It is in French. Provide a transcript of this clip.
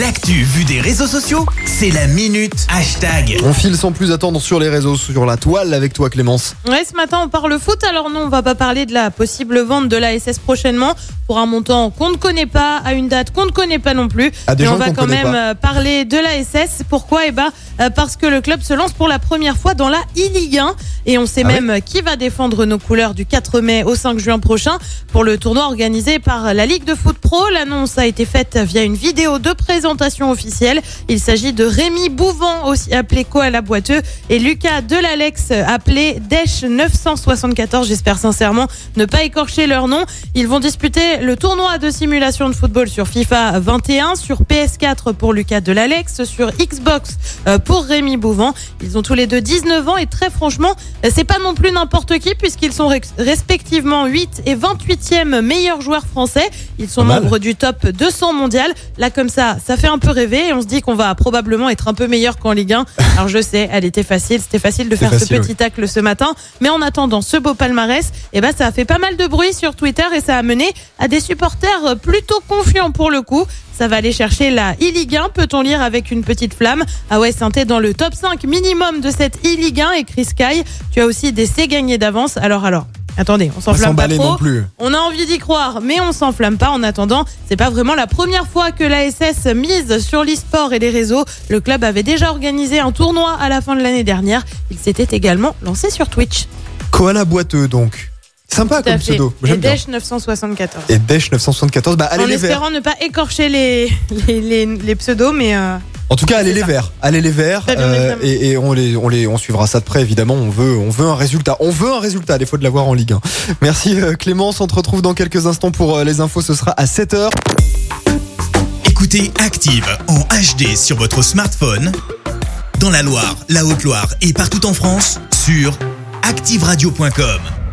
L'actu vue des réseaux sociaux, c'est la minute hashtag. On file sans plus attendre sur les réseaux, sur la toile avec toi Clémence. Ouais, ce matin on parle foot. Alors non, on va pas parler de la possible vente de la SS prochainement pour un montant qu'on ne connaît pas, à une date qu'on ne connaît pas non plus. Mais on va quand même pas. euh, parler de la SS. Pourquoi? Eh ben euh, parce que le club se lance pour la première fois dans la e-Ligue 1 et on sait Ah même qui va défendre nos couleurs du 4 mai au 5 juin prochain pour le tournoi organisé par la Ligue de foot pro. L'annonce a été faite via une vidéo de présentation officielle. Il s'agit de Rémi Bouvant, aussi appelé Koala Boiteux, et Lucas Delalex, appelé Desch 974. J'espère sincèrement ne pas écorcher leur nom. Ils vont disputer le tournoi de simulation de football sur FIFA 21, sur PS4 pour Lucas Delalex, sur Xbox euh, pour Rémi Bouvant. Ils ont tous les deux 19 ans et très franchement, c'est pas non plus n'importe qui puisqu'ils sont respectivement 8 et 28e meilleurs joueurs français. Ils sont membres du top 200 mondial. Là, comme ça, ça fait un peu rêver et on se dit qu'on va probablement être un peu meilleur qu'en Ligue 1. Alors, je sais, elle était facile. C'était facile de faire facile, ce petit tacle ce matin. Mais en attendant ce beau palmarès, eh ben, ça a fait pas mal de bruit sur Twitter et ça a mené à des supporters plutôt confiants pour le coup. Ça va aller chercher la e-Ligue 1, peut-on lire avec une petite flamme? Ah ouais, Saint dans le top 5 minimum de cette e-Ligue 1 écrit Sky. Tu as aussi des C gagnés d'avance. Alors, alors, attendez, on s'enflamme pas trop. non plus. On a envie d'y croire, mais on s'enflamme pas. En attendant, c'est pas vraiment la première fois que la SS mise sur l'e-sport et les réseaux. Le club avait déjà organisé un tournoi à la fin de l'année dernière. Il s'était également lancé sur Twitch. Koala boiteux donc. Sympa comme fait. pseudo, Et. Desch 974. Et Desch 974, bah allez en les verts. espérant ne pas écorcher les, les, les, les pseudos, mais euh, En tout cas, allez les ça. verts, allez les verts, bien euh, et, et on les, on les, on suivra ça de près évidemment. On veut, on veut un résultat, on veut un résultat. Il faut de l'avoir en Ligue 1. Merci euh, Clémence, on te retrouve dans quelques instants pour euh, les infos. Ce sera à 7h. Écoutez Active en HD sur votre smartphone, dans la Loire, la Haute-Loire et partout en France, sur activeradio.com.